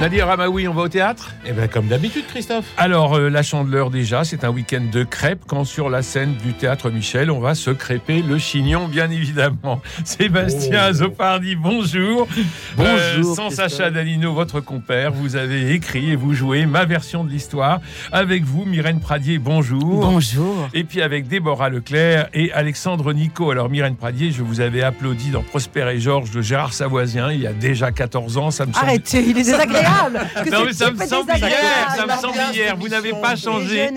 Nadir Ramaoui, on va au théâtre? Eh bien, comme d'habitude, Christophe. Alors, euh, La Chandeleur, déjà, c'est un week-end de crêpes quand sur la scène du théâtre Michel, on va se crêper le chignon, bien évidemment. Sébastien Oh. Azopardi, bonjour. Euh, Bonjour, sans Christophe. Sacha Dalino, votre compère, vous avez écrit et vous jouez ma version de l'histoire. Avec vous, Myrène Pradier, bonjour. Bonjour. Et puis avec Déborah Leclerc et Alexandre Nico. Alors Myrène Pradier, je vous avais applaudi dans Prosper et Georges de Gérard Savoisien il y a déjà ans. ans. Ça me semble Arrêtez, il est désagréable. Que non, mais ça me semble hier, ça me semble hier. Vous n'avez pas changé.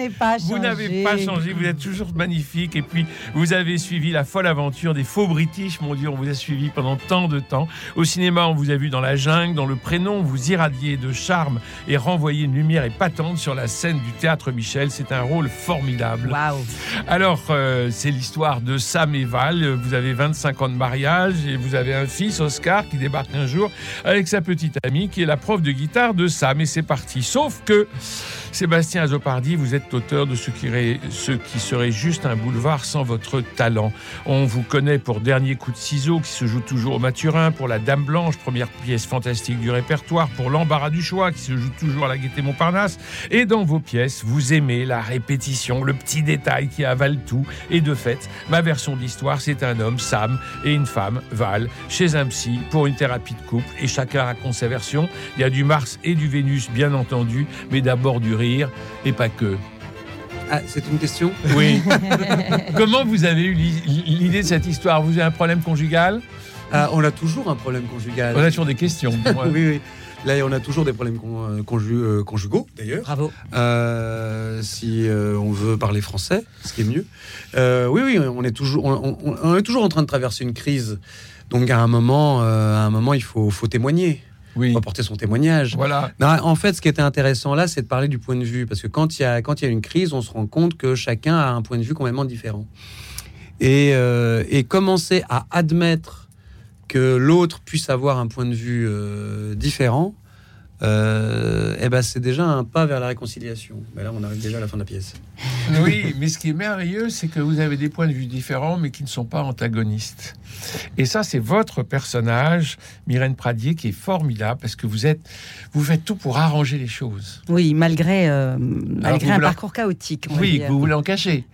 Vous n'avez pas changé, vous êtes toujours magnifique. Et puis, vous avez suivi la folle aventure des faux British. Mon Dieu, on vous a suivi pendant tant de temps. Au cinéma, on vous a vu dans La Jungle, dans Le Prénom. Vous irradiez de charme et renvoyez une lumière épatante sur la scène du théâtre Michel. C'est un rôle formidable. Waouh. Alors, euh, c'est l'histoire de Sam et Val. Vous avez 25 ans de mariage et vous avez un fils, Oscar, qui débarque un jour avec sa petite amie, qui est la prof de de Sam. Et c'est parti. Sauf que Sébastien Azopardi, vous êtes auteur de ce qui, serait juste un boulevard sans votre talent. On vous connaît pour Dernier coup de ciseau, qui se joue toujours au Maturin, pour La Dame Blanche, première pièce fantastique du répertoire, pour L'Embarras du choix, qui se joue toujours à la Gaîté Montparnasse. Et dans vos pièces, vous aimez la répétition, le petit détail qui avale tout. Et de fait, ma version de l'histoire, c'est un homme, Sam, et une femme, Val, chez un psy pour une thérapie de couple. Et chacun raconte sa version. Il y a du Mars et du Vénus, bien entendu, mais d'abord du rire, et pas que. Ah, c'est une question? Oui. Comment vous avez eu l'i- l'idée de cette histoire? Vous avez un problème conjugal? Ah, On a toujours un problème conjugal. On a toujours des questions. oui, oui. Là, on a toujours des problèmes con- euh, conju- euh, conjugaux, d'ailleurs. Bravo. Euh, si euh, on veut parler français, ce qui est mieux. Euh, oui, oui, on est toujours, on, on- on est toujours en train de traverser une crise. Donc à un moment, euh, à un moment, il faut, faut témoigner, Oui. son témoignage. Voilà. Non, en fait, ce qui était intéressant là, c'est de parler du point de vue, parce que quand il y a quand il y a une crise, on se rend compte que chacun a un point de vue complètement différent. Et, euh, et commencer à admettre que l'autre puisse avoir un point de vue euh, différent, eh ben c'est déjà un pas vers la réconciliation. Mais là, on arrive déjà à la fin de la pièce. Oui, mais ce qui est merveilleux, c'est que vous avez des points de vue différents, mais qui ne sont pas antagonistes. Et ça, c'est votre personnage, Myrène Pradier, qui est formidable, parce que vous êtes, vous faites tout pour arranger les choses. Oui, malgré, euh, malgré un parcours chaotique. on Oui, dire. vous voulez en cacher.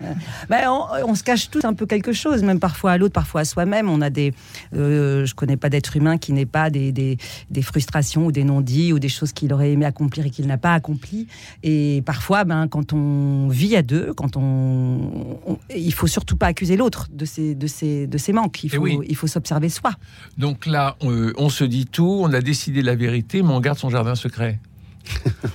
Ben, on, on se cache tous un peu quelque chose, même parfois à l'autre, parfois à soi-même. On a des, euh, je connais pas d'être humain qui n'ait pas des, des, des frustrations ou des non-dits ou des choses qu'il aurait aimé accomplir et qu'il n'a pas accompli. Et parfois, ben, quand on vit à deux, quand on, on- il faut surtout pas accuser l'autre de ses, de ses, de ses manques. Il Eh faut, oui. il faut s'observer soi. Donc là, on, on se dit tout, on a décidé la vérité, mais on garde son jardin secret.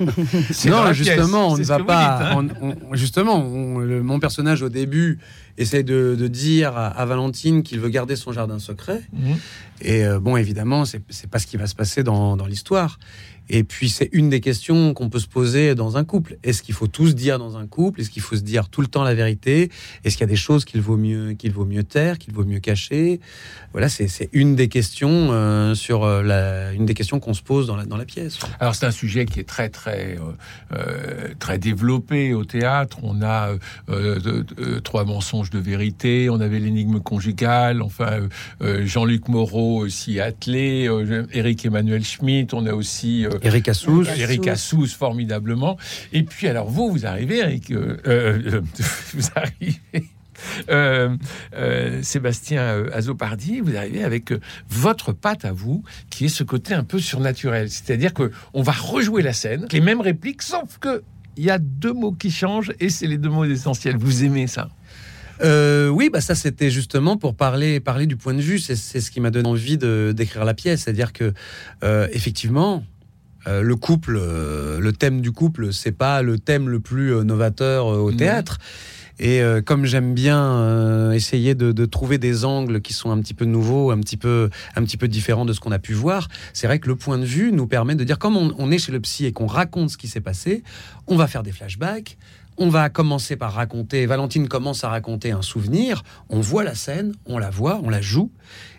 Non, la justement, pièce, on ne va pas. dites, hein. on- on- justement, on- le- mon personnage au début essaie de, de dire à, à Valentine qu'il veut garder son jardin secret. Mhm. Et euh, bon, évidemment, c'est c'est pas ce qui va se passer dans, dans l'histoire. Et puis, c'est une des questions qu'on peut se poser dans un couple. Est-ce qu'il faut tout se dire dans un couple? Est-ce qu'il faut se dire tout le temps la vérité? Est-ce qu'il y a des choses qu'il vaut mieux qu'il vaut mieux taire, qu'il vaut mieux cacher? Voilà, c'est une des questions euh, sur euh, une des questions qu'on se pose dans la, pièce. Alors c'est un sujet qui est très très euh, très développé au théâtre. On a trois mensonges de vérité. On avait l'énigme conjugale. Enfin Jean-Luc Moreau aussi attelé. Eric Emmanuel Schmitt. On a aussi Eric Assous. Eric Assous formidablement. Et puis alors vous vous arrivez Eric, euh, euh, euh, vous arrivez. euh, euh, Sébastien euh, Azopardi, vous arrivez avec euh, votre patte à vous, qui est ce côté un peu surnaturel. C'est-à-dire que on va rejouer la scène, les mêmes répliques, sauf que il y a deux mots qui changent et c'est les deux mots essentiels. Vous aimez ça? Euh, oui, bah ça c'était justement pour parler parler du point de vue. C'est ce qui m'a donné envie de d'écrire la pièce, c'est-à-dire que euh, effectivement. Euh, le couple, euh, le thème du couple, c'est pas le thème le plus euh, novateur au Mhm. théâtre. Et comme j'aime bien essayer de, de trouver des angles qui sont un petit peu nouveaux, un petit peu, un petit peu différents de ce qu'on a pu voir, c'est vrai que le point de vue nous permet de dire, comme on, on est chez le psy et qu'on raconte ce qui s'est passé, on va faire des flashbacks, on va commencer par raconter, Valentine commence à raconter un souvenir, on voit la scène, on la voit, on la joue,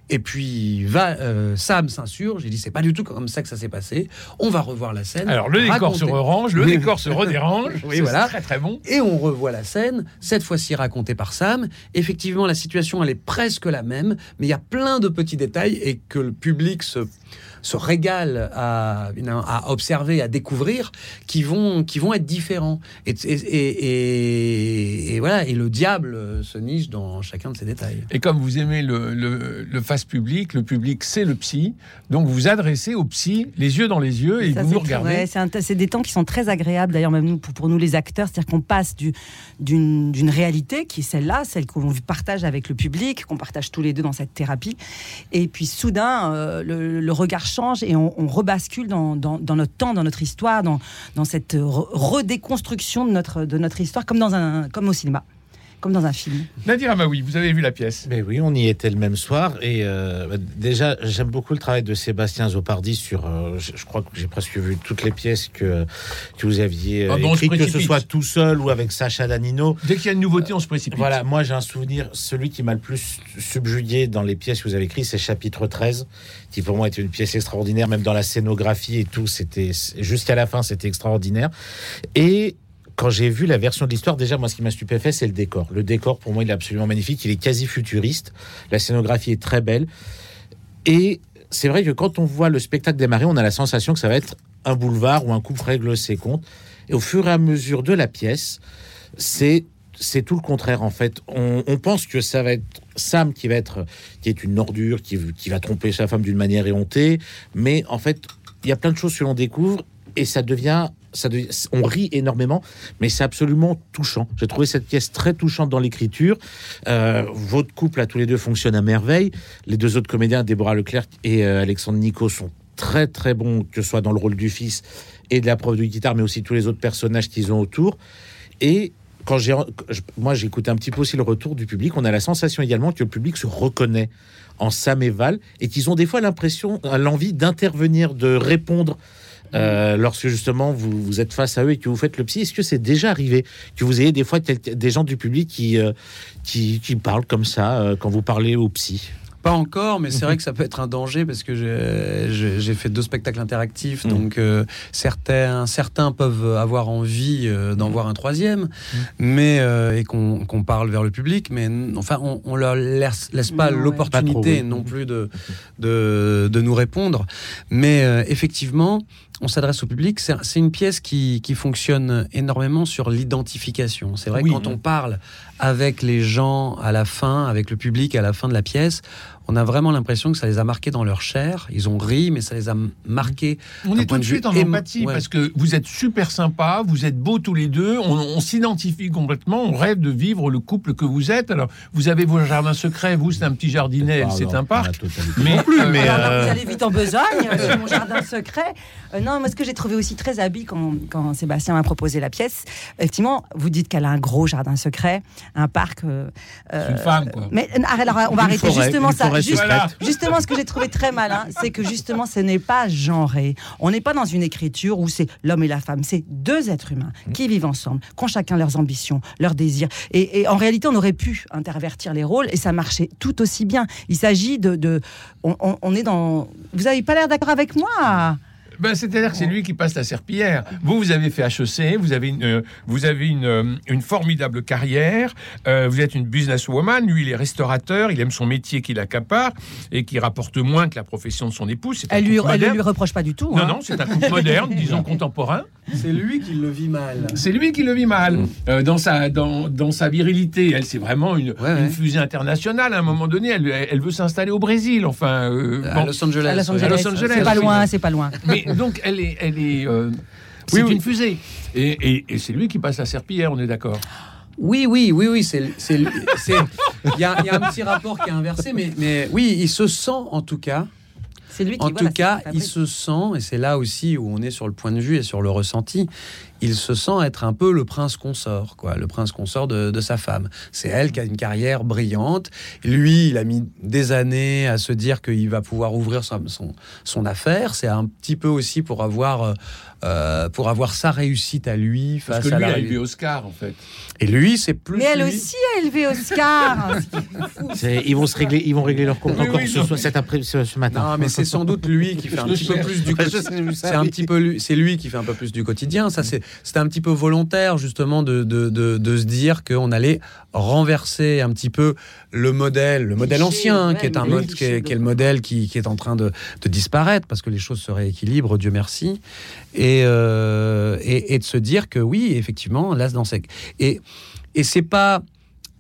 Et puis va, euh, Sam s'insurge. J'ai dit c'est pas du tout comme ça que ça s'est passé. On va revoir la scène. Alors le décor se range, le décor se redérange. Oui, voilà. Très très bon. Et on revoit la scène, cette fois-ci racontée par Sam. Effectivement, la situation, elle est presque la même, mais il y a plein de petits détails et que le public se, se régale à, à observer, à découvrir, qui vont, qui vont être différents. Et, et, et- et- et voilà, et le diable se niche dans chacun de ces détails. Et comme vous aimez le, le, le face public, le public c'est le psy, donc vous vous adressez au psy, les yeux dans les yeux, et Ça, vous nous regardez. c'est des temps qui sont très agréables, d'ailleurs, même nous, pour, pour nous les acteurs. C'est-à-dire qu'on passe du- d'une réalité qui est celle-là, celle qu'on partage avec le public, qu'on partage tous les deux dans cette thérapie. Et puis soudain, euh, le, le regard change et on, on rebascule dans, dans- dans notre temps, dans notre histoire, dans, dans cette re- redéconstruction de notre, de notre histoire, comme, dans un, comme au cinéma, comme dans un film. Nadir Amaoui, vous avez vu la pièce Mais oui, on y était le même soir. Et euh, déjà, j'aime beaucoup le travail de Sébastien Zopardi sur. euh, je, je crois que j'ai presque vu toutes les pièces que, que vous aviez euh, Ah bon, on se écrites, que ce soit tout seul ou avec Sacha Danino. Dès qu'il y a une nouveauté, on se précipite. Voilà, moi j'ai un souvenir, celui qui m'a le plus subjugué dans les pièces que vous avez écrites, c'est chapitre 13, qui pour moi était une pièce extraordinaire, même dans la scénographie et tout, c'était jusqu'à la fin, c'était extraordinaire. Et quand j'ai vu la version de l'histoire, déjà moi ce qui m'a stupéfait, c'est le décor. Le décor pour moi il est absolument magnifique, il est quasi futuriste, la scénographie est très belle. Et c'est vrai que quand on voit le spectacle démarrer, on a la sensation que ça va être un boulevard où un couple règle ses comptes. Et au fur et à mesure de la pièce, c'est tout le contraire en fait. On, on pense que ça va être Sam qui va être qui est une ordure, qui, qui va tromper sa femme d'une manière éhontée, mais en fait il y a plein de choses que l'on découvre et ça devient on rit énormément, mais c'est absolument touchant. J'ai trouvé cette pièce très touchante dans l'écriture. Euh, votre couple à tous les deux fonctionne à merveille. Les deux autres comédiens, Déborah Leclerc et euh, Alexandre Nico, sont très très bons, que ce soit dans le rôle du fils et de la prof de guitare, mais aussi tous les autres personnages qu'ils ont autour. Et quand j'ai, moi, j'écoutais un petit peu aussi le retour du public. On a la sensation également que le public se reconnaît en Sam et Val et qu'ils ont des fois l'impression, l'envie d'intervenir, de répondre. Euh, lorsque justement vous, vous êtes face à eux et que vous faites le psy, est-ce que c'est déjà arrivé que vous ayez des fois des gens du public qui, euh, qui, qui parlent comme ça euh, quand vous parlez au psy? Pas encore, mais c'est vrai que ça peut être un danger parce que j'ai- fait deux spectacles interactifs, Mm. donc euh, certains, certains peuvent avoir envie euh, d'en voir un troisième, mais euh, et qu'on qu'on parle vers le public, mais enfin on, on leur laisse, laisse pas ouais. l'opportunité oui. non plus de, de, de nous répondre. Mais euh, effectivement, on s'adresse au public. C'est une pièce qui, qui fonctionne énormément sur l'identification. C'est vrai Oui. que quand on parle avec les gens à la fin, avec le public à la fin de la pièce, on a vraiment l'impression que ça les a marqués dans leur chair. Ils ont ri, mais ça les a marqués. On est tout point de suite en empathie ouais. parce que vous êtes super sympa, vous êtes beaux tous les deux, on, on s'identifie complètement, on rêve de vivre le couple que vous êtes. Alors, vous avez vos jardins secrets, vous, c'est un petit jardinet, elle, c'est un parc. Mais, euh, mais, Alors, euh, Vous allez vite en besogne euh, mon jardin secret. Euh, non, moi, ce que j'ai trouvé aussi très habile quand, quand Sébastien m'a proposé la pièce, effectivement, vous dites qu'elle a un gros jardin secret, un parc. euh, c'est une femme, quoi. Mais alors, on va Une arrêter forêt, justement ça. Forêt Juste- secrète. Voilà. Justement, ce que j'ai trouvé très malin, c'est que justement, ce n'est pas genré. On n'est pas dans une écriture où c'est l'homme et la femme. C'est deux êtres humains qui vivent ensemble, qui ont chacun leurs ambitions, leurs désirs. Et, et en réalité, on aurait pu intervertir les rôles et ça marchait tout aussi bien. Il s'agit de, de on, on- on est dans. Vous n'avez pas l'air d'accord avec moi? Ben, C'est-à-dire que c'est lui qui passe la serpillière. Vous, vous avez fait HEC, vous avez une, euh, vous avez une, euh, une formidable carrière, euh, vous êtes une businesswoman, lui il est restaurateur, il aime son métier qu'il accapare et qui rapporte moins que la profession de son épouse. Elle lui, ne moderne. lui reproche pas du tout. Non, hein. non, c'est un couple moderne, disons contemporain. C'est lui qui le vit mal. C'est lui qui le vit mal. Euh, dans, sa, dans, dans sa virilité, elle, c'est vraiment une, Ouais, ouais. une fusée internationale. À un moment donné, elle, elle veut s'installer au Brésil. Enfin, euh, À bon. Los Angeles. À Los. Angeles, Los Angeles, c'est pas loin, c'est pas loin. Mais donc, elle est, elle est, euh, c'est Oui, oui. une fusée. Et, et- et c'est lui qui passe la serpillière, on est d'accord. Oui, oui, oui, oui. C'est, il y a, il y a un petit rapport qui est inversé, mais, mais oui, il se sent en tout cas lui qui En tout cas, il se sent, et c'est là aussi où on est sur le point de vue et sur le ressenti, il se sent être un peu le prince consort, quoi, le prince consort de, de sa femme. C'est elle qui a une carrière brillante. Lui, il a mis des années à se dire qu'il va pouvoir ouvrir son, son, son affaire. C'est un petit peu aussi pour avoir, euh, euh, pour avoir sa réussite à lui face Parce que à lui la a élevé Oscar, en fait. Et lui, c'est plus. Mais elle lui- aussi a élevé Oscar. C'est- Ils vont se régler, ils vont régler leur compte Oui, encore oui, ce, non. cet après ce, ce matin. Non, mais c'est sans doute lui qui fait un petit peu plus du C'est un petit peu lui, c'est lui qui fait un peu plus du quotidien. Ça, c'est c'était un petit peu volontaire justement de, de, de, de se dire qu'on allait renverser un petit peu le modèle, le modèle ancien, ouais, qui est un mode, qui est, de- qui est le modèle qui, qui est en train de, de disparaître parce que les choses se rééquilibrent, Dieu merci, et, euh, et, et de se dire que oui, effectivement, là, dans ces et et c'est pas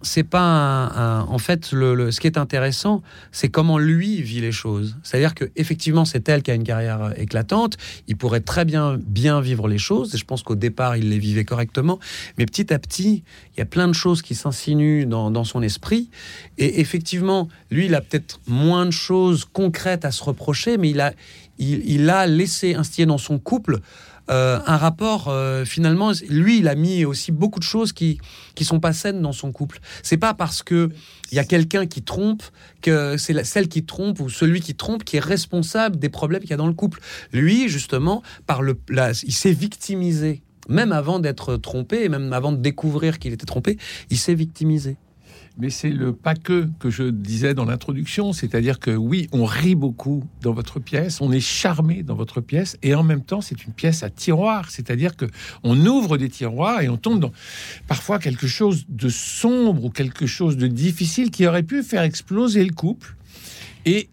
c'est pas en fait le, ce qui est intéressant c'est comment lui vit les choses. C'est à dire que effectivement c'est elle qui a une carrière euh, éclatante. Il pourrait très bien bien vivre les choses. Et je pense qu'au départ il les vivait correctement. Mais petit à petit il y a plein de choses qui s'insinuent dans, dans son esprit. Et effectivement lui il a peut-être moins de choses concrètes à se reprocher mais il a il, il a laissé instiller dans son couple euh, un rapport euh, finalement lui il a mis aussi beaucoup de choses qui qui sont pas saines dans son couple. C'est pas parce que il y a quelqu'un qui trompe que c'est celle qui trompe ou celui qui trompe qui est responsable des problèmes qu'il y a dans le couple. Lui justement par le la- il s'est victimisé. Même avant d'être trompé même avant de découvrir qu'il était trompé il s'est victimisé Mais c'est le pas que que je disais dans l'introduction, c'est-à-dire que oui, on rit beaucoup dans votre pièce, on est charmé dans votre pièce, et en même temps, c'est une pièce à tiroir, c'est-à-dire que on ouvre des tiroirs et on tombe dans parfois quelque chose de sombre ou quelque chose de difficile qui aurait pu faire exploser le couple. Et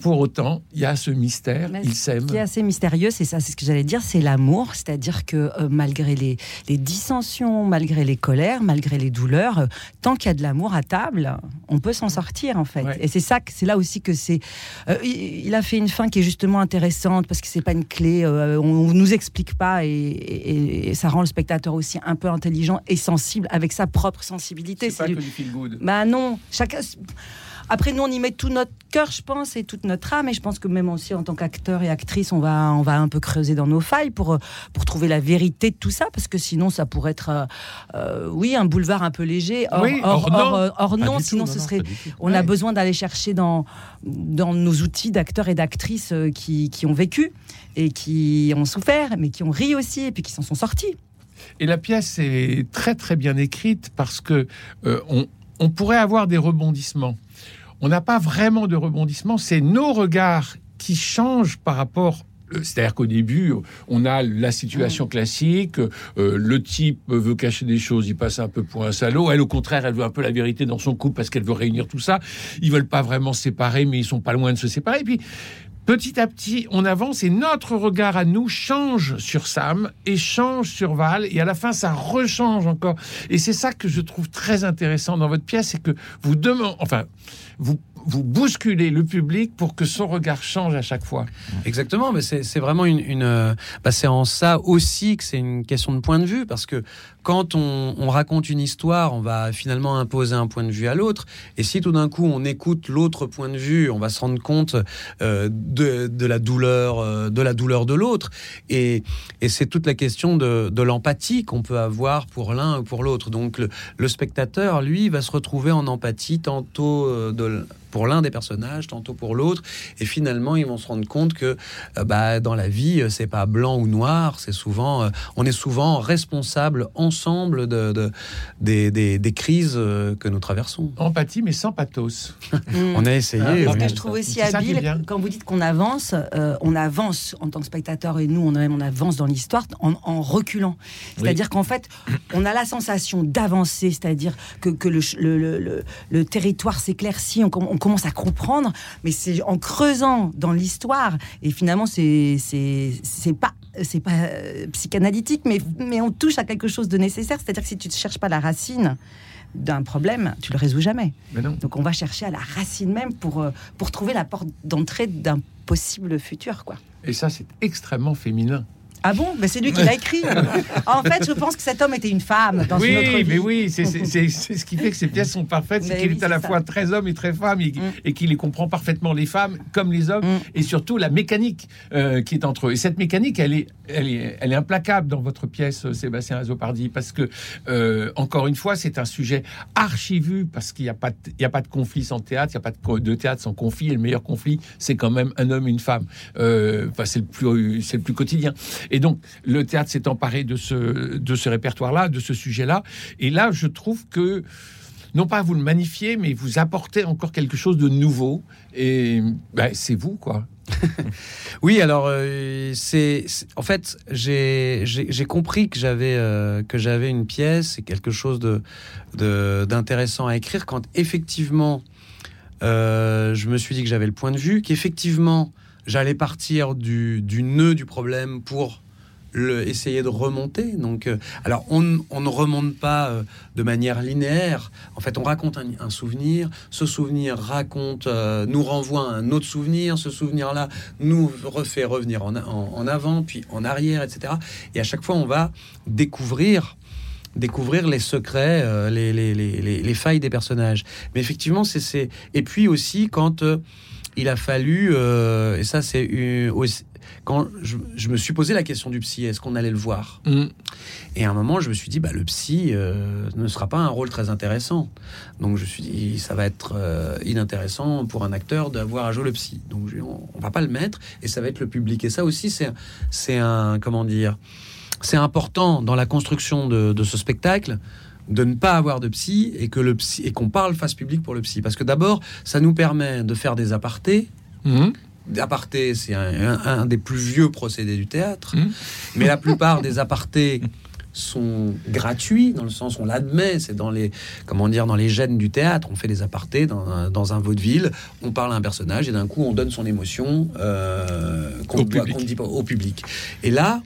pour autant, il y a ce mystère, Mais ils Ce qui est assez mystérieux, c'est ça, c'est ce que j'allais dire, c'est l'amour. C'est-à-dire que euh, malgré les, les dissensions, malgré les colères, malgré les douleurs, euh, tant qu'il y a de l'amour à table, on peut s'en sortir en fait. Ouais. Et c'est ça, que- c'est là aussi que c'est. euh, il, il a fait une fin qui est justement intéressante parce que c'est pas une clé, euh, on, on nous explique pas et, et- et ça rend le spectateur aussi un peu intelligent et sensible avec sa propre sensibilité. C'est pas que du feel good. bah non, chacun. Après, nous, on y met tout notre cœur, je pense, et toute notre âme. Et je pense que même aussi, en tant qu'acteur et actrice, on va, on va un peu creuser dans nos failles pour, pour trouver la vérité de tout ça. Parce que sinon, ça pourrait être, euh, euh, oui, un boulevard un peu léger. Or, Oui, or- or non. or, tout, sinon, non, ce serait. On a besoin d'aller chercher dans, dans nos outils d'acteurs et d'actrices euh, qui, qui ont vécu et qui ont souffert, mais qui ont ri aussi et puis qui s'en sont sortis. Et la pièce est très très bien écrite parce que euh, on, on pourrait avoir des rebondissements. On n'a pas vraiment de rebondissements, c'est nos regards qui changent par rapport. euh, C'est-à-dire qu'au début, on a la situation classique, euh, le type veut cacher des choses, il passe un peu pour un salaud. Elle, au contraire, elle veut un peu la vérité dans son couple parce qu'elle veut réunir tout ça. Ils veulent pas vraiment se séparer, mais ils sont pas loin de se séparer. Et puis, petit à petit, on avance et notre regard à nous change sur Sam et change sur Val. Et à la fin, ça rechange encore. Et c'est ça que je trouve très intéressant dans votre pièce, c'est que vous demandez, enfin, vous, vous bousculez le public pour que son regard change à chaque fois. Exactement, mais c'est vraiment une. une, euh, bah, c'est en ça aussi que c'est une question de point de vue, parce que quand on, on raconte une histoire, on va finalement imposer un point de vue à l'autre. Et si tout d'un coup on écoute l'autre point de vue, on va se rendre compte euh, de, la douleur, euh, de la douleur de l'autre. Et, c'est toute la question de, l'empathie qu'on peut avoir pour l'un ou pour l'autre. Donc le, spectateur, lui, va se retrouver en empathie tantôt euh, pour l'un des personnages, tantôt pour l'autre. Et finalement, ils vont se rendre compte que bah, dans la vie, c'est pas blanc ou noir. C'est souvent, on est souvent responsable ensemble de, de- des, des- des crises euh, que nous traversons. Empathie, mais sans pathos. On a essayé. Ah, Ce oui. que je trouve aussi habile, quand vous dites qu'on avance, euh, on avance en tant que spectateur et nous, on, même, on avance dans l'histoire en, en reculant. C'est-à-dire qu'en fait, on a la sensation d'avancer, c'est-à-dire que, que le, ch- le, le- le- le territoire s'éclaircit, on, on commence à comprendre, mais c'est en creusant dans l'histoire. Et finalement, c'est pas c'est pas euh, psychanalytique, mais, mais on touche à quelque chose de nécessaire. C'est-à-dire que si tu ne cherches pas la racine d'un problème, tu le résous jamais. Mais non. Donc on va chercher à la racine même pour, euh, pour trouver la porte d'entrée d'un possible futur. quoi. Et ça, c'est extrêmement féminin. Ah bon Mais c'est lui qui l'a écrit. en fait, je pense que cet homme était une femme dans une autre Oui, vie. mais oui, c'est ce qui fait que ces pièces sont parfaites, c'est qu'il oui, est à la fois très homme et très femme, et, Mm. et qu'il les comprend parfaitement, les femmes comme les hommes, Mm. et surtout la mécanique euh, qui est entre eux. Et cette mécanique, elle est, elle est, elle est implacable dans votre pièce, euh, Sébastien Azopardi, parce que, euh, encore une fois, c'est un sujet archivu, parce qu'il n'y a, pas de- il y a pas de conflit sans théâtre, il n'y a pas de, de théâtre sans conflit, et le meilleur conflit, c'est quand même un homme et une femme. Euh, enfin, c'est le, plus, c'est le plus quotidien. Et donc, le théâtre s'est emparé de ce, de ce répertoire-là, de ce sujet-là. Et là, je trouve que, non pas vous le magnifiez, mais vous apportez encore quelque chose de nouveau. Et ben, c'est vous, quoi. Oui, alors euh, c'est en fait j'ai compris que j'avais euh, que j'avais une pièce et quelque chose de- d'intéressant à écrire quand effectivement euh, je me suis dit que j'avais le point de vue, qu'effectivement j'allais partir du, du nœud du problème pour essayer de remonter. Donc, euh, alors on, on ne remonte pas euh, de manière linéaire. En fait, on raconte un, souvenir. Ce souvenir raconte, euh, nous renvoie à un autre souvenir. Ce souvenir-là nous refait revenir en, en- en avant, puis en arrière, etc. Et à chaque fois, on va découvrir découvrir les secrets, les, les, les, les- les failles des personnages. Mais effectivement, c'est et puis aussi quand il a fallu euh, et ça c'est quand je, je me suis posé la question du psy, est-ce qu'on allait le voir? Mm. Et à un moment, je me suis dit, bah, le psy euh, ne sera pas un rôle très intéressant. Donc je me suis dit, ça va être euh, inintéressant pour un acteur d'avoir à jouer le psy. Donc je- on, on va pas le mettre et ça va être le public. Et ça aussi, c'est c'est un comment dire, c'est important dans la construction de, de ce spectacle de ne pas avoir de psy et que le psy et qu'on parle face publique pour le psy parce que d'abord ça nous permet de faire des apartés Mm. Aparté, c'est un, un- un des plus vieux procédés du théâtre. Mhm. Mais la plupart des apartés sont gratuits, dans le sens où on l'admet, c'est dans les, comment dire, dans les gènes du théâtre. On fait des apartés dans un, dans un vaudeville, on parle à un personnage et d'un coup on donne son émotion euh, Au doit- public. dit au public. Et là,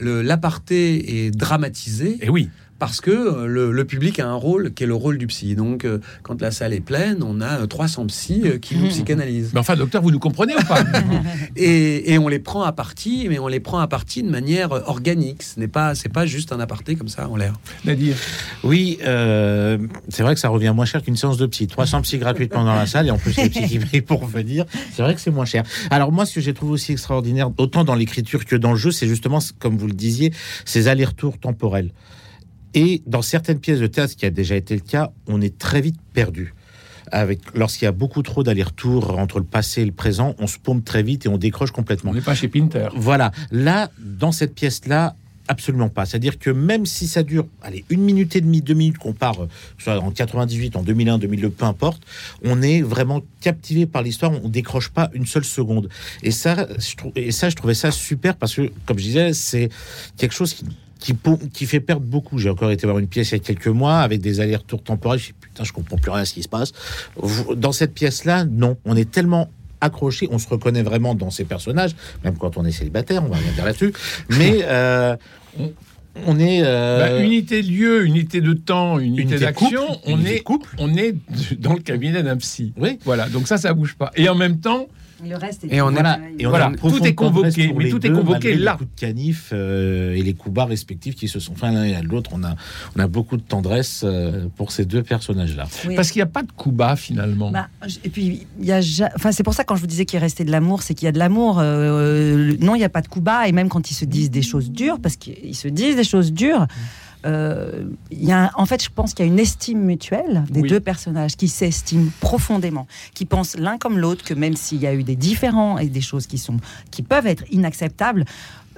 l'aparté est dramatisé Et oui. Parce que euh, le, le public a un rôle qui est le rôle du psy. Donc, euh, quand la salle est pleine, on a euh, 300 psys euh, qui nous psychanalysent. Mais enfin, docteur, vous nous comprenez ou pas Et, et on les prend à partie, mais on les prend à partie de manière organique. Ce n'est pas, c'est pas juste un aparté comme ça en l'air. Nadir Oui, euh, c'est vrai que ça revient moins cher qu'une séance de psy. 300 psy gratuitement dans la salle et en plus les psy qui payent pour venir. C'est vrai que c'est moins cher. Alors moi, ce que j'ai trouvé aussi extraordinaire, autant dans l'écriture que dans le jeu, c'est justement, comme vous le disiez, ces allers-retours temporels. Et dans certaines pièces de théâtre, ce qui a déjà été le cas, on est très vite perdu. Avec, lorsqu'il y a beaucoup trop d'allers-retours entre le passé et le présent, on se pompe très vite et on décroche complètement. On n'est pas chez Pinter. Voilà. Là, dans cette pièce-là, absolument pas. C'est-à-dire que même si ça dure, allez, une minute et demie, deux minutes, qu'on part, euh, soit en 98, en 2001, 2002, peu importe, on est vraiment captivé par l'histoire. On décroche pas une seule seconde. Et ça, je et ça, je trouvais ça super parce que, comme je disais, c'est quelque chose qui qui, qui fait perdre beaucoup. J'ai encore été voir une pièce il y a quelques mois avec des allers-retours temporels. Je dis, putain, je comprends plus rien à ce qui se passe. Dans cette pièce-là, non. On est tellement accroché, on se reconnaît vraiment dans ces personnages, même quand on est célibataire, on va rien dire là-dessus. Mais euh, on- on est. euh, Bah, unité de lieu, unité de temps, unité, Unité d'action, on unité est couple. on est dans le cabinet d'un psy. Oui. Voilà, donc ça, ça bouge pas. Et en même temps, Le reste est Et on est- Voilà, et on Voilà, tout est convoqué, mais tout est convoqué là. Les coups de canif euh, et les coups bas respectifs qui se sont faits l'un et à l'autre. On a, on a beaucoup de tendresse euh, pour ces deux personnages-là. Oui. parce qu'il n'y a pas de coup bas finalement. Bah, et puis, il y a, ja- enfin, c'est pour ça quand je vous disais qu'il restait de l'amour, c'est qu'il y a de l'amour. Euh, non, il n'y a pas de coup bas, et même quand ils se disent des choses dures, parce qu'ils se disent des choses dures. Euh, y a un- en fait, je pense qu'il y a une estime mutuelle des Oui. deux personnages qui s'estiment profondément, qui pensent l'un comme l'autre que même s'il y a eu des différends et des choses qui sont qui peuvent être inacceptables,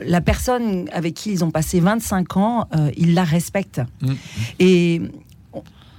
la personne avec qui ils ont passé 25 ans, euh, ils la respectent. Mm. Et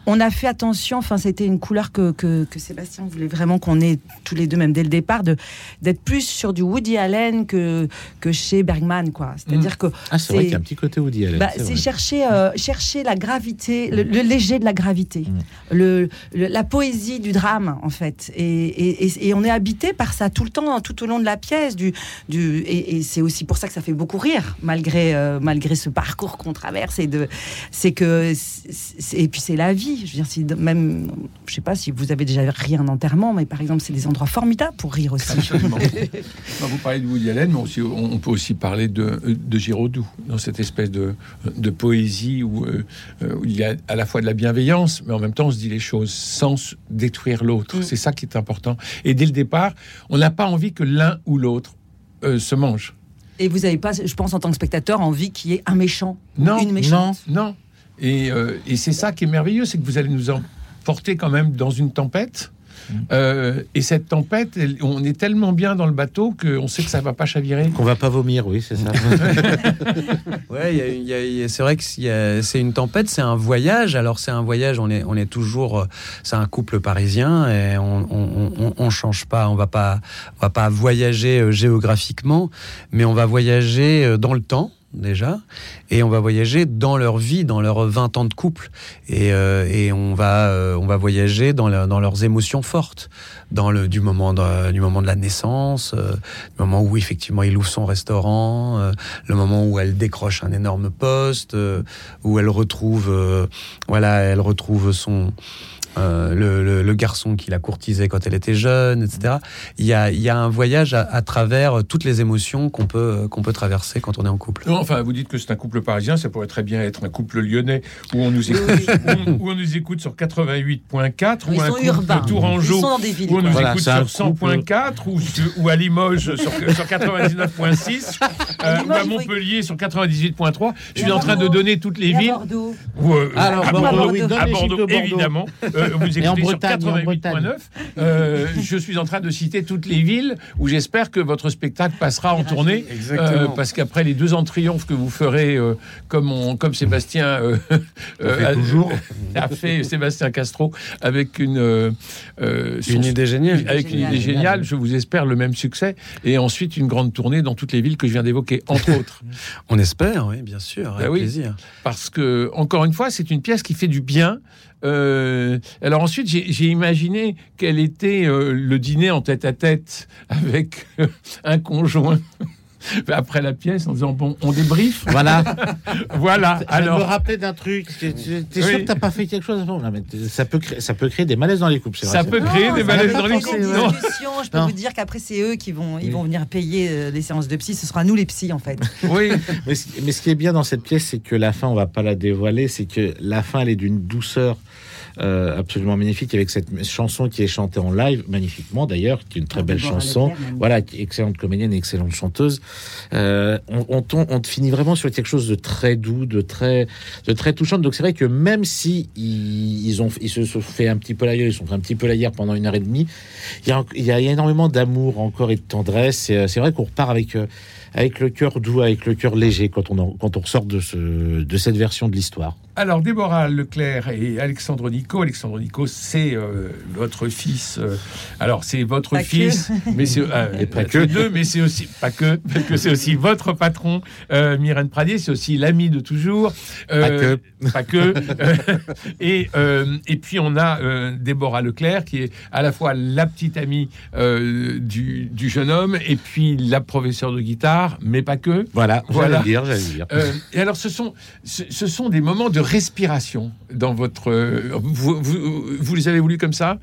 on- a fait attention, enfin c'était une couleur que, que, que Sébastien voulait vraiment qu'on ait tous les deux, même dès le départ, d'être plus sur du Woody Allen que, que chez Bergman. quoi. C'est-à-dire que Ah, c'est vrai qu'il y a un petit côté Woody Allen. bah, c'est chercher, euh, chercher la gravité, le, le léger de la gravité, Mm. le, le- la poésie du drame en fait. Et, et- et- et on est habité par ça tout le temps, tout au long de la pièce. Du, du, et, c'est aussi pour ça que ça fait beaucoup rire, malgré, euh, malgré ce parcours qu'on traverse. Et de, c'est que, et puis c'est la vie. Je veux dire, si même, je sais pas si vous avez déjà ri un enterrement, mais par exemple, c'est des endroits formidables pour rire aussi. Absolument. Vous parlez de Woody Allen, mais aussi, on, peut aussi parler de, de Giraudoux, dans cette espèce de, de poésie où, euh, euh, où il y a à la fois de la bienveillance, mais en même temps on se dit les choses sans détruire l'autre. Mm. C'est ça qui est important. Et dès le départ, on n'a pas envie que l'un ou l'autre euh, se mange. Et vous n'avez pas, je pense, en tant que spectateur, envie qu'il y ait un méchant, Non, une méchante. Non. Et, euh, et c'est ça qui est merveilleux, c'est que vous allez nous emporter quand même dans une tempête. Euh, et cette tempête, elle- on est tellement bien dans le bateau qu'on sait que ça va pas chavirer. Qu'on va pas vomir, oui, c'est ça. Ouais, c'est vrai que c'est une tempête, c'est un voyage. Alors c'est un voyage, on est, on est toujours, euh, c'est un couple parisien et on, on, on, on change pas, on va pas, on va pas voyager géographiquement, mais on va voyager dans le temps déjà et on va voyager dans leur vie, dans leurs 20 ans de couple et, euh, et on va, euh, on va voyager dans, dans leurs émotions fortes, dans le du moment de, du moment de la naissance, euh, du moment où effectivement il ouvre son restaurant. euh, le moment où elle décroche un énorme poste, où elle retrouve, voilà, elle retrouve son euh, le, le- le garçon qui la courtisait quand elle était jeune, etc. Il y a, il y a un voyage à, à travers toutes les émotions qu'on peut qu'on peut traverser quand on est en couple. Non, enfin, vous dites que c'est un couple parisien, ça pourrait très bien être un couple lyonnais où on nous écoute, où, on- où on nous écoute sur 88.4 ou un sont couple urbains. de Tourangeau villes. où on nous. Voilà, écoute sur 100.4 ou, à Limoges sur, sur 99.6 euh, ou à Limoges, Montpellier sur 98.3. Je suis en train de donner toutes les villes. Bordeaux. Ou, euh, Alors, à Bordeaux, Bordeaux, oui, à Bordeaux. évidemment. Euh, vous écoutez en sur Bretagne, en 88.9. Euh, je suis en train de citer toutes les villes où j'espère que votre spectacle passera en tournée. Euh, parce qu'après les deux ans de triomphe que vous ferez, euh, comme, on, comme Sébastien euh, euh, fait a, toujours. a fait Sébastien Castro avec une, son- Une idée géniale. avec une idée géniale, je vous espère le même succès, et ensuite une grande tournée dans toutes les villes que je viens d'évoquer, entre autres. On espère, oui, bien sûr, avec Bah oui. plaisir. Parce que, encore une fois, c'est une pièce qui fait du bien. Euh, alors ensuite, j'ai imaginé quel était euh, le dîner en tête à tête avec euh, un conjoint. Après la pièce, en disant bon, on débrief. Voilà. Voilà. Alors, me rappeler d'un truc. T'es Oui. sûr que t'as pas fait quelque chose avant? Là, mais t- ça peut créer, ça peut créer des malaises dans les couples. ça vrai. peut créer Non, des ça malaises dans les couples. Non. Je peux Non. vous dire qu'après, c'est eux qui vont, ils Oui. vont venir payer euh, les séances de psy. Ce sera nous les psys, en fait. Oui. Mais, ce- mais ce qui est bien dans cette pièce, c'est que la fin, on va pas la dévoiler, c'est que la fin, elle est d'une douceur euh, absolument magnifique avec cette chanson qui est chantée en live, magnifiquement d'ailleurs, qui est une très belle Déborah chanson. Voilà, excellente comédienne, excellente chanteuse. Euh, on, on, finit vraiment sur quelque chose de très doux, de très, de très touchant. Donc c'est vrai que même si ils, ils ont, ils se sont fait un petit peu la gueule, ils sont fait un petit peu la guerre pendant une heure et demie, il y a, il y a énormément d'amour encore et de tendresse. Et, euh, c'est vrai qu'on repart avec, avec le cœur doux, avec le cœur léger quand on, en- quand on ressort de, ce, de cette version de l'histoire. Alors, Déborah Leclerc et Alexandre Nico. Alexandre Nico, c'est euh, votre fils. euh, alors, c'est votre Pas fils, mais c'est euh, Et pas que. deux, mais c'est aussi pas que, parce que c'est aussi votre patron, euh, Myrène Pradier. C'est aussi l'ami de toujours. Euh, Pas que. Euh, et euh, et puis on a euh, Déborah Leclerc qui est à la fois la petite amie euh, du, du jeune homme et puis la professeure de guitare, mais pas que. Voilà, Voilà. j'allais le dire, dire. Euh, et alors, ce sont, ce, ce sont des moments de respiration dans votre. vous, vous, vous les avez voulu comme ça?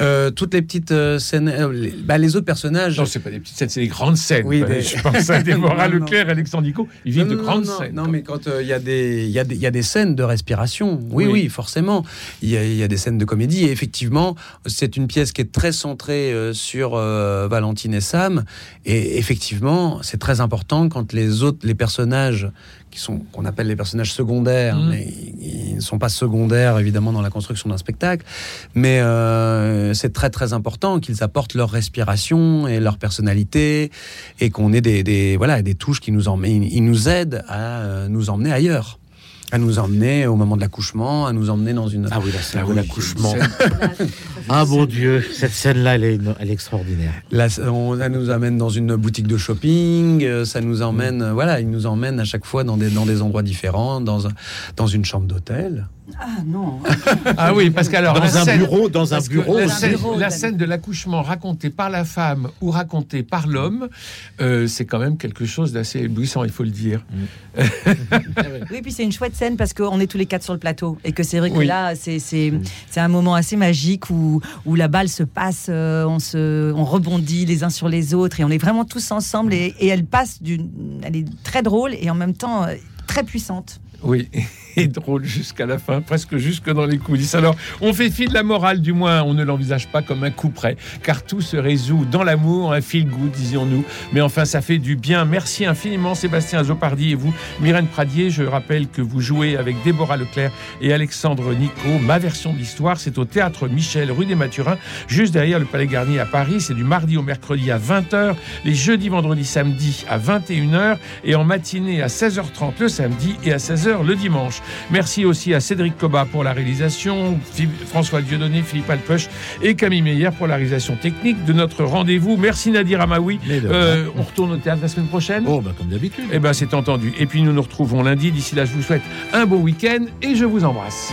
Euh, toutes les petites euh, scènes, euh, les, bah, les autres personnages. Non, c'est pas des petites scènes, c'est des grandes scènes. Oui, des- Je pense à Déborah. Leclerc Alexandre Nico. Ils vivent Non, de non, grandes non, scènes. Non, mais quand il y, a des- il y, y a des scènes de respiration, oui, Oui. oui, forcément. Il y, y a des scènes de comédie. Et effectivement, c'est une pièce qui est très centrée sur Valentine et Sam. Et effectivement, c'est très important quand les autres, les personnages qui sont qu'on appelle les personnages secondaires, Mm. mais ils, ils ne sont pas secondaires évidemment dans la construction d'un spectacle, mais euh, c'est très très important qu'ils apportent leur respiration et leur personnalité et qu'on ait des, des voilà des touches qui nous emmènent, ils nous aident à euh, nous emmener ailleurs, à nous emmener au moment de l'accouchement, à nous emmener dans une Ah oui, la scène Ah de oui, l'accouchement. Ah mon Dieu, cette scène-là, elle est, elle est extraordinaire. Là, ça- on, ça nous amène dans une boutique de shopping, euh, ça nous emmène, euh, voilà, il nous emmène à chaque fois dans des, dans des endroits différents, dans, un- dans une chambre d'hôtel. Ah non. Ah oui, parce qu'alors Dans un scène- bureau, dans un bureau. la, Dans un scène, bureau, la scène de l'accouchement racontée par la femme ou racontée par l'homme, euh, c'est quand même quelque chose d'assez éblouissant, il faut le dire. Oui, puis c'est une chouette scène parce qu'on est tous les quatre sur le plateau et que c'est vrai que Oui. là, c'est c'est c'est un moment assez magique où, où la balle se passe, euh, on, se, on rebondit les uns sur les autres et on est vraiment tous ensemble et, et elle passe d'une. Elle est très drôle et en même temps euh, très puissante. Oui, et drôle jusqu'à la fin, presque jusque dans les coulisses. Alors, on fait fi de la morale, du moins, on ne l'envisage pas comme un coup près, car tout se résout dans l'amour, un feel good, disions-nous. Mais enfin, ça fait du bien. Merci infiniment, Sébastien Azopardi et vous, Myrène Pradier. Je rappelle que vous jouez avec Déborah Leclerc et Alexandre Nico. Ma version de l'histoire, c'est au théâtre Michel, rue des Mathurins, juste derrière le Palais Garnier à Paris. C'est du mardi au mercredi à 20h, les jeudis, vendredis, samedis à 21h et en matinée à 16h30 le samedi et à 16h le dimanche. Merci aussi à Cédric Cobat pour la réalisation, François Dieudonné, Philippe Alpeuch et Camille Meyer pour la réalisation technique de notre rendez-vous. Merci Nadir Amaoui. Euh, on retourne au théâtre la semaine prochaine Oh, bah, comme d'habitude. Eh ben c'est entendu. Et puis nous nous retrouvons lundi. D'ici là, je vous souhaite un bon week-end et je vous embrasse.